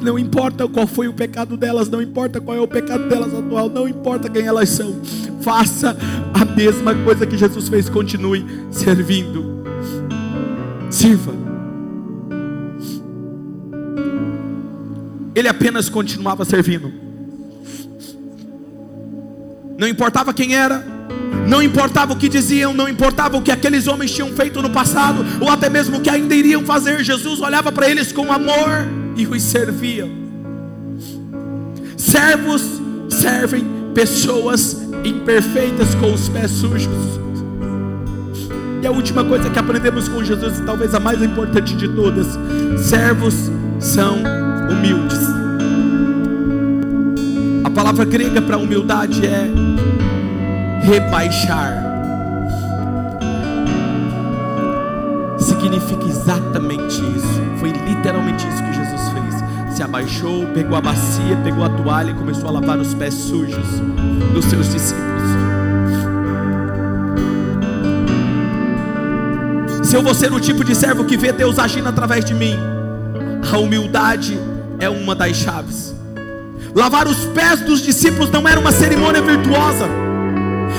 Não importa qual foi o pecado delas, não importa qual é o pecado delas atual, não importa quem elas são. Faça a mesma coisa que Jesus fez, continue servindo. Sirva. Ele apenas continuava servindo. Não importava quem era, não importava o que diziam, não importava o que aqueles homens tinham feito no passado, ou até mesmo o que ainda iriam fazer, Jesus olhava para eles com amor e os servia. Servos servem pessoas imperfeitas com os pés sujos. E a última coisa que aprendemos com Jesus, e talvez a mais importante de todas: servos são humildes. A palavra grega para humildade é rebaixar. Significa exatamente isso. Foi literalmente isso que Jesus fez. Se abaixou, pegou a bacia, pegou a toalha e começou a lavar os pés sujos dos seus discípulos. Se eu vou ser o tipo de servo que vê Deus agindo através de mim, a humildade é uma das chaves. Lavar os pés dos discípulos não era uma cerimônia virtuosa,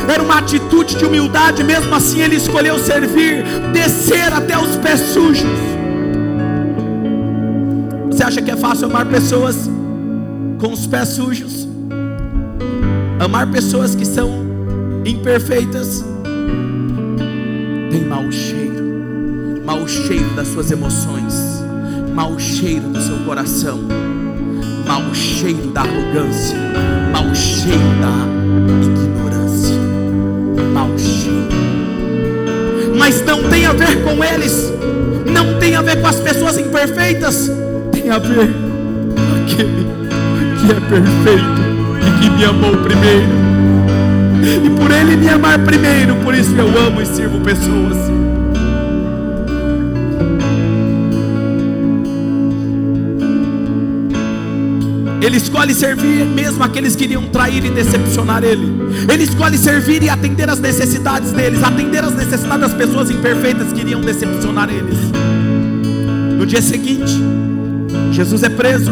era uma atitude de humildade, mesmo assim ele escolheu servir, descer até os pés sujos. Você acha que é fácil amar pessoas com os pés sujos? Amar pessoas que são imperfeitas tem mau cheiro mau cheiro das suas emoções, mau cheiro do seu coração, mau cheiro da arrogância, mau cheiro da ignorância, Mas não tem a ver com eles, não tem a ver com as pessoas imperfeitas, tem a ver com aquele que é perfeito e que me amou primeiro. E por ele me amar primeiro, por isso eu amo e sirvo pessoas. Ele escolhe servir mesmo aqueles que iriam trair e decepcionar Ele. Ele escolhe servir e atender as necessidades deles, atender as necessidades das pessoas imperfeitas que iriam decepcionar eles. No dia seguinte, Jesus é preso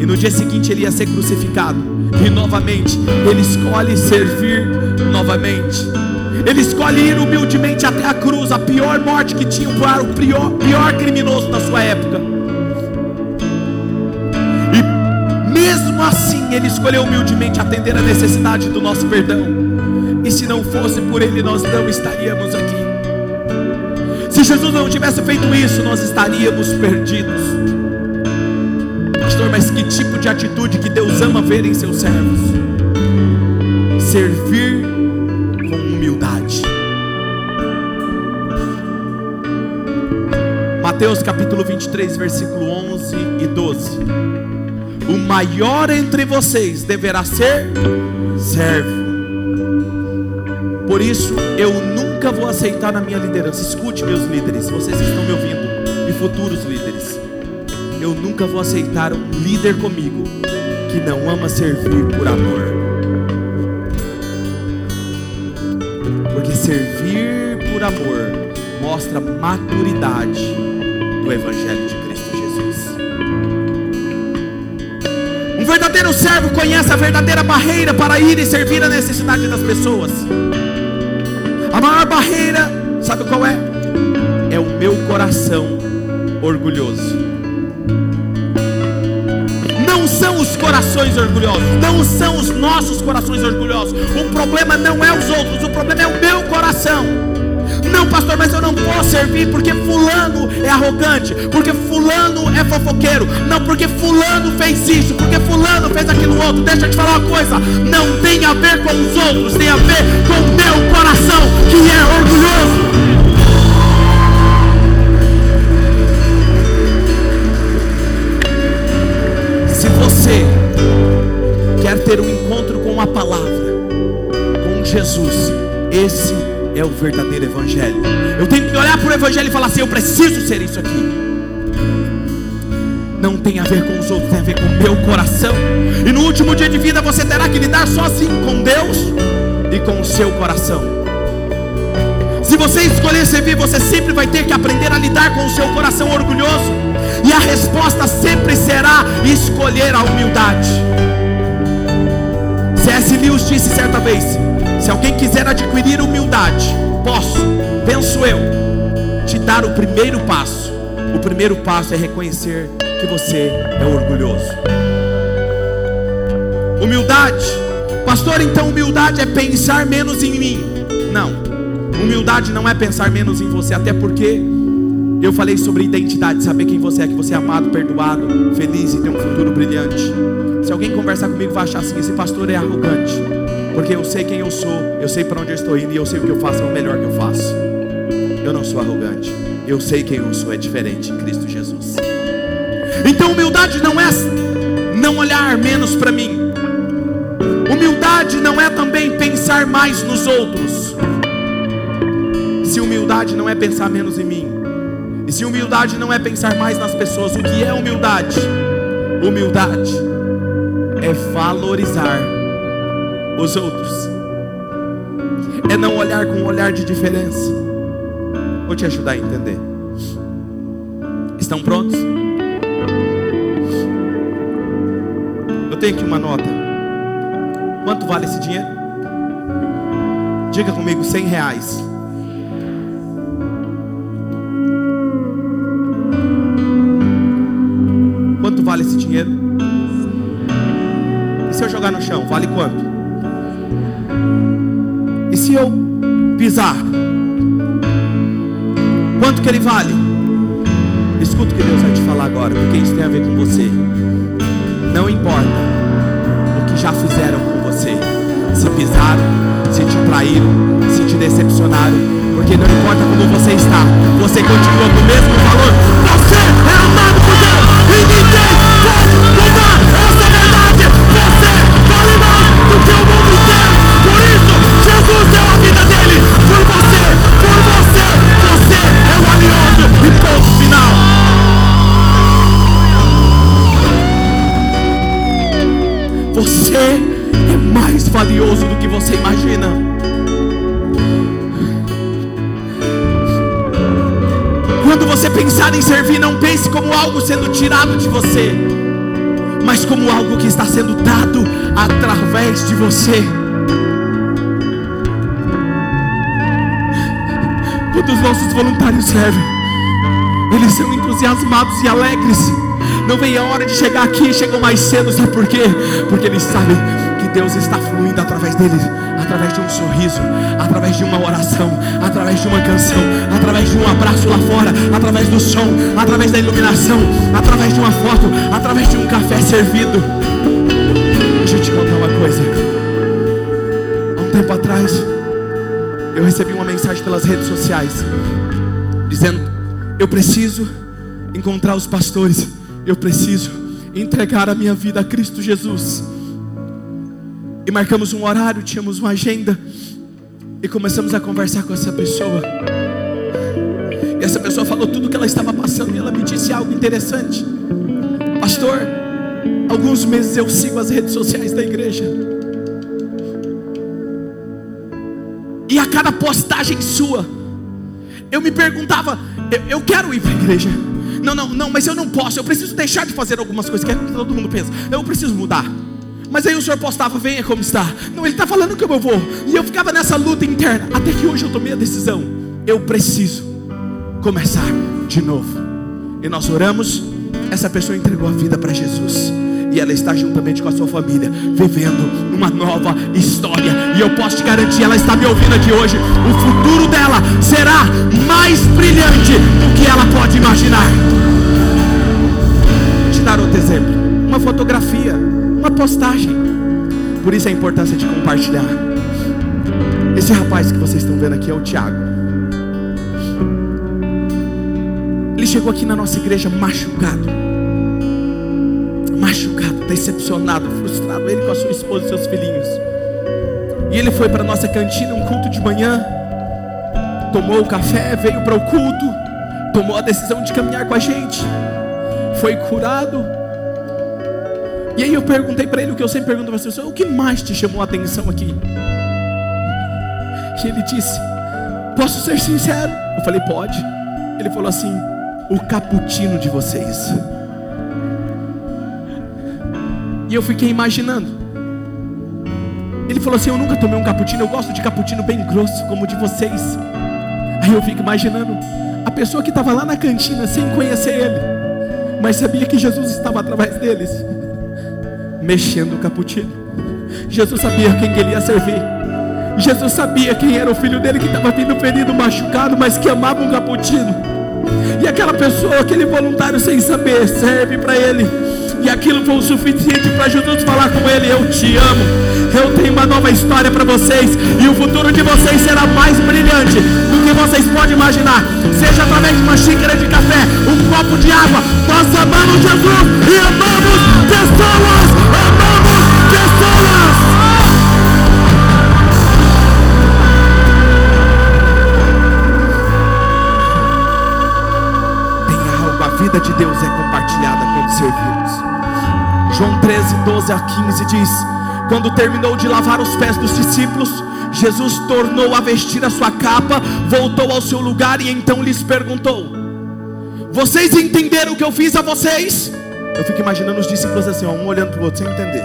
e no dia seguinte ele ia ser crucificado. E novamente, ele escolhe servir novamente. Ele escolhe ir humildemente até a cruz, a pior morte que tinha o pior, pior criminoso da sua época. Assim ele escolheu humildemente atender a necessidade do nosso perdão. E se não fosse por ele, nós não estaríamos aqui. Se Jesus não tivesse feito isso, nós estaríamos perdidos. Pastor, mas que tipo de atitude que Deus ama ver em seus servos? Servir com humildade. Mateus capítulo 23, versículo 11 e 12 o maior entre vocês deverá ser servo. Por isso, eu nunca vou aceitar na minha liderança. Escute, meus líderes, vocês estão me ouvindo, e futuros líderes. Eu nunca vou aceitar um líder comigo que não ama servir por amor. Porque servir por amor mostra maturidade do Evangelho de verdadeiro servo conhece a verdadeira barreira para ir e servir a necessidade das pessoas. A maior barreira, sabe qual é? É o meu coração orgulhoso. Não são os corações orgulhosos, não são os nossos corações orgulhosos. O problema não é os outros, o problema é o meu coração. Não, pastor, mas eu não posso servir porque fulano é arrogante, porque fulano é fofoqueiro. Não, porque fulano fez isso, porque fulano fez aquilo outro. Deixa eu te falar uma coisa, não tem a ver com os outros, tem a ver com o meu coração que é orgulhoso. Se você quer ter um encontro com a palavra, com Jesus, esse é o verdadeiro Evangelho. Eu tenho que olhar para o Evangelho e falar assim: eu preciso ser isso aqui. Não tem a ver com os outros, tem a ver com o meu coração. E no último dia de vida você terá que lidar sozinho com Deus e com o seu coração. Se você escolher servir, você sempre vai ter que aprender a lidar com o seu coração orgulhoso. E a resposta sempre será escolher a humildade. C.S. Lewis disse certa vez: se alguém quiser adquirir humildade, posso, penso eu, te dar o primeiro passo. O primeiro passo é reconhecer que você é orgulhoso. Humildade, pastor, então humildade é pensar menos em mim. Não, humildade não é pensar menos em você, até porque eu falei sobre identidade, saber quem você é, que você é amado, perdoado, feliz e tem um futuro brilhante. Se alguém conversar comigo, vai achar assim: esse pastor é arrogante porque eu sei quem eu sou, eu sei para onde eu estou indo e eu sei o que eu faço é o melhor que eu faço. Eu não sou arrogante. Eu sei quem eu sou, é diferente em Cristo Jesus. Então, humildade não é não olhar menos para mim. Humildade não é também pensar mais nos outros. Se humildade não é pensar menos em mim, e se humildade não é pensar mais nas pessoas, o que é humildade? Humildade é valorizar os outros, é não olhar com um olhar de diferença. Vou te ajudar a entender. Estão prontos? Eu tenho aqui uma nota. Quanto vale esse dinheiro? Diga comigo, cem reais. Quanto vale esse dinheiro? E se eu jogar no chão, vale quanto? Se eu pisar? Quanto que ele vale? Escuta o que Deus vai te falar agora, porque isso tem a ver com você. Não importa o que já fizeram com você, se pisaram, se te traíram, se te decepcionaram, porque não importa como você está, você continua com o mesmo valor. Você é amado por Deus e ninguém pode mudar você, por você. Você é valioso e ponto final. Você é mais valioso do que você imagina. Quando você pensar em servir, não pense como algo sendo tirado de você, mas como algo que está sendo dado através de você. Quando os nossos voluntários servem, eles são entusiasmados e alegres. Não vem a hora de chegar aqui, chegam mais cedo, sabe por quê? Porque eles sabem que Deus está fluindo através deles, através de um sorriso, através de uma oração, através de uma canção, através de um abraço lá fora, através do som, através da iluminação, através de uma foto, através de um café servido. Deixa eu te contar uma coisa. Há um tempo atrás, eu recebi uma mensagem pelas redes sociais dizendo: Eu preciso encontrar os pastores, eu preciso entregar a minha vida a Cristo Jesus. E marcamos um horário, tínhamos uma agenda e começamos a conversar com essa pessoa. E essa pessoa falou tudo o que ela estava passando e ela me disse algo interessante. Pastor, alguns meses eu sigo as redes sociais da igreja. Cada postagem sua, eu me perguntava, eu, eu quero ir para a igreja. Não, não, não, mas eu não posso. Eu preciso deixar de fazer algumas coisas que todo mundo pensa. Eu preciso mudar. Mas aí o senhor postava, venha como está. Não, ele está falando que eu vou. E eu ficava nessa luta interna. Até que hoje eu tomei a decisão. Eu preciso começar de novo. E nós oramos. Essa pessoa entregou a vida para Jesus. E ela está juntamente com a sua família, vivendo uma nova história. E eu posso te garantir, ela está me ouvindo aqui hoje. O futuro dela será mais brilhante do que ela pode imaginar. Vou te dar outro exemplo: uma fotografia, uma postagem. Por isso a importância de compartilhar. Esse rapaz que vocês estão vendo aqui é o Tiago. Ele chegou aqui na nossa igreja machucado machucado, decepcionado, frustrado, ele com a sua esposa e seus filhinhos. E ele foi para a nossa cantina, um culto de manhã, tomou o café, veio para o culto, tomou a decisão de caminhar com a gente, foi curado. E aí eu perguntei para ele o que eu sempre pergunto para as pessoas: o que mais te chamou a atenção aqui? E ele disse: Posso ser sincero? Eu falei: Pode. Ele falou assim: O cappuccino de vocês. E eu fiquei imaginando. Ele falou assim: Eu nunca tomei um cappuccino, eu gosto de cappuccino bem grosso, como o de vocês. Aí eu fico imaginando a pessoa que estava lá na cantina sem conhecer ele, mas sabia que Jesus estava através deles, mexendo o cappuccino. Jesus sabia quem ele ia servir. Jesus sabia quem era o filho dele que estava vindo ferido, machucado, mas que amava um cappuccino. E aquela pessoa, aquele voluntário sem saber, serve para ele E aquilo foi o suficiente para Jesus falar com ele: Eu te amo, eu tenho uma nova história para vocês, e o futuro de vocês será mais brilhante do que vocês podem imaginar. Seja através de uma xícara de café, um copo de água. Nós amamos Jesus e amamos pessoas, João 13, 12 a 15 diz: Quando terminou de lavar os pés dos discípulos, Jesus tornou a vestir a sua capa, voltou ao seu lugar e então lhes perguntou: Vocês entenderam o que eu fiz a vocês? Eu fico imaginando os discípulos assim, ó, um olhando para o outro sem entender.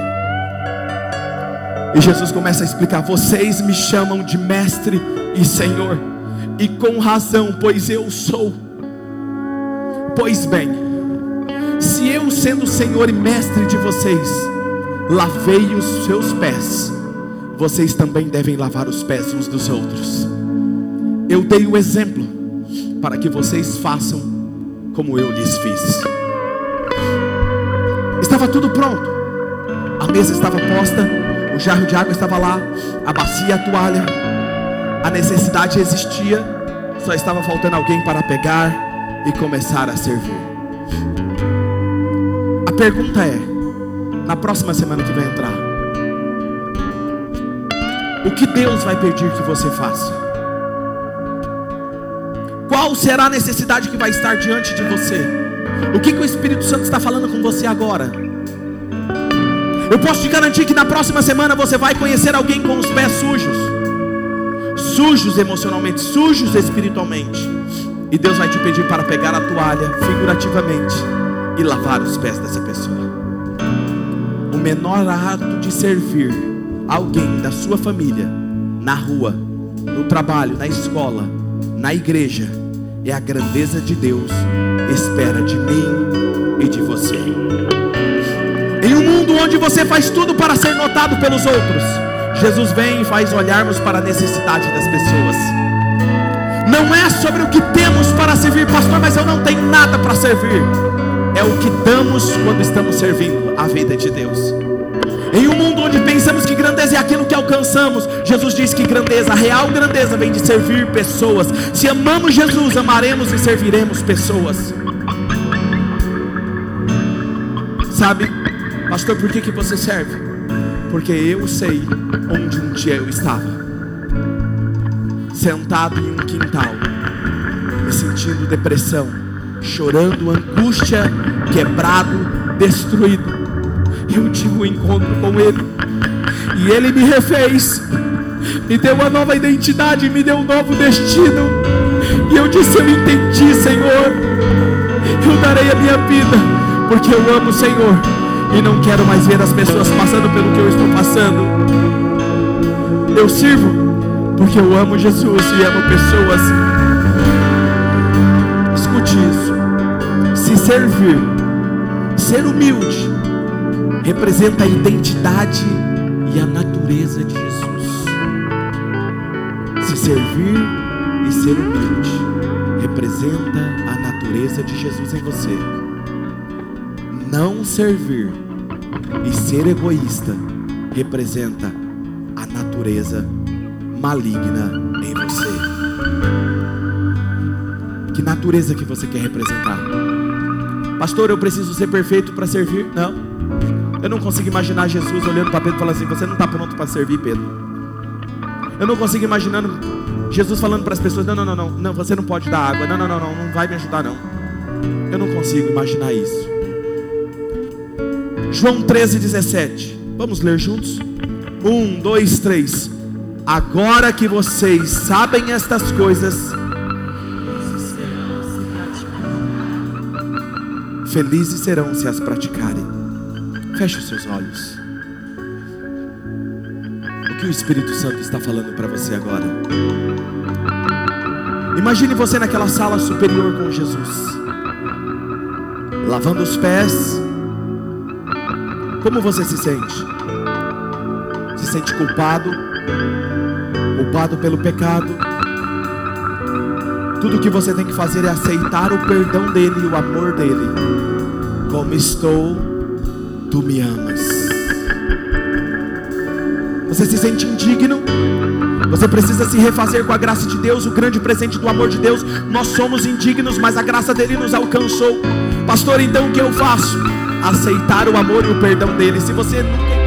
E Jesus começa a explicar: Vocês me chamam de mestre e senhor, e com razão, pois eu sou. Pois bem, se eu, sendo Senhor e Mestre de vocês, lavei os seus pés, vocês também devem lavar os pés uns dos outros. Eu dei o exemplo para que vocês façam como eu lhes fiz. Estava tudo pronto, a mesa estava posta, o jarro de água estava lá, a bacia a toalha, a necessidade existia, só estava faltando alguém para pegar e começar a servir. Pergunta é: na próxima semana que vai entrar, o que Deus vai pedir que você faça? Qual será a necessidade que vai estar diante de você? O que, que o Espírito Santo está falando com você agora? Eu posso te garantir que na próxima semana você vai conhecer alguém com os pés sujos, sujos emocionalmente, sujos espiritualmente. E Deus vai te pedir para pegar a toalha, figurativamente, e lavar os pés dessa pessoa. O menor ato de servir alguém da sua família, na rua, no trabalho, na escola, na igreja, é a grandeza de Deus, espera de mim e de você. Em um mundo onde você faz tudo para ser notado pelos outros, Jesus vem e faz olharmos para a necessidade das pessoas. Não é sobre o que temos para servir, pastor, mas eu não tenho nada para servir. É o que damos quando estamos servindo a vida de Deus. Em um mundo onde pensamos que grandeza é aquilo que alcançamos, Jesus diz que grandeza, a real grandeza, vem de servir pessoas. Se amamos Jesus, amaremos e serviremos pessoas. Sabe, pastor, por que, que você serve? Porque eu sei onde um dia eu estava sentado em um quintal, me sentindo depressão, chorando, angústia, quebrado, destruído. Eu tive um encontro com Ele, e Ele me refez, me deu uma nova identidade, me deu um novo destino. E eu disse: Eu entendi, Senhor. Eu darei a minha vida, porque eu amo o Senhor e não quero mais ver as pessoas passando pelo que eu estou passando. Eu sirvo porque eu amo Jesus e amo pessoas. Escute isso. Se servir, ser humilde, representa a identidade e a natureza de Jesus. Se servir e ser humilde representa a natureza de Jesus em você. Não servir e ser egoísta representa a natureza maligna em você. Que natureza que você quer representar? Pastor, eu preciso ser perfeito para servir? Não. Eu não consigo imaginar Jesus olhando para Pedro e falando assim: Você não está pronto para servir, Pedro. Eu não consigo imaginar Jesus falando para as pessoas: Não, não, não, não, não, você não pode dar água. Não, não, não, não, não vai me ajudar, não. Eu não consigo imaginar isso. João 13, 17. Vamos ler juntos? Um, dois, três. Agora que vocês sabem estas coisas, felizes serão se as praticarem. Feche os seus olhos. O que o Espírito Santo está falando para você agora? Imagine você naquela sala superior com Jesus, lavando os pés. Como você se sente? Se sente culpado? culpado pelo pecado. Tudo que você tem que fazer é aceitar o perdão dele e o amor dele. Como estou, Tu me amas. Você se sente indigno? Você precisa se refazer com a graça de Deus, o grande presente do amor de Deus. Nós somos indignos, mas a graça dele nos alcançou. Pastor, então o que eu faço? Aceitar o amor e o perdão dele. Se você nunca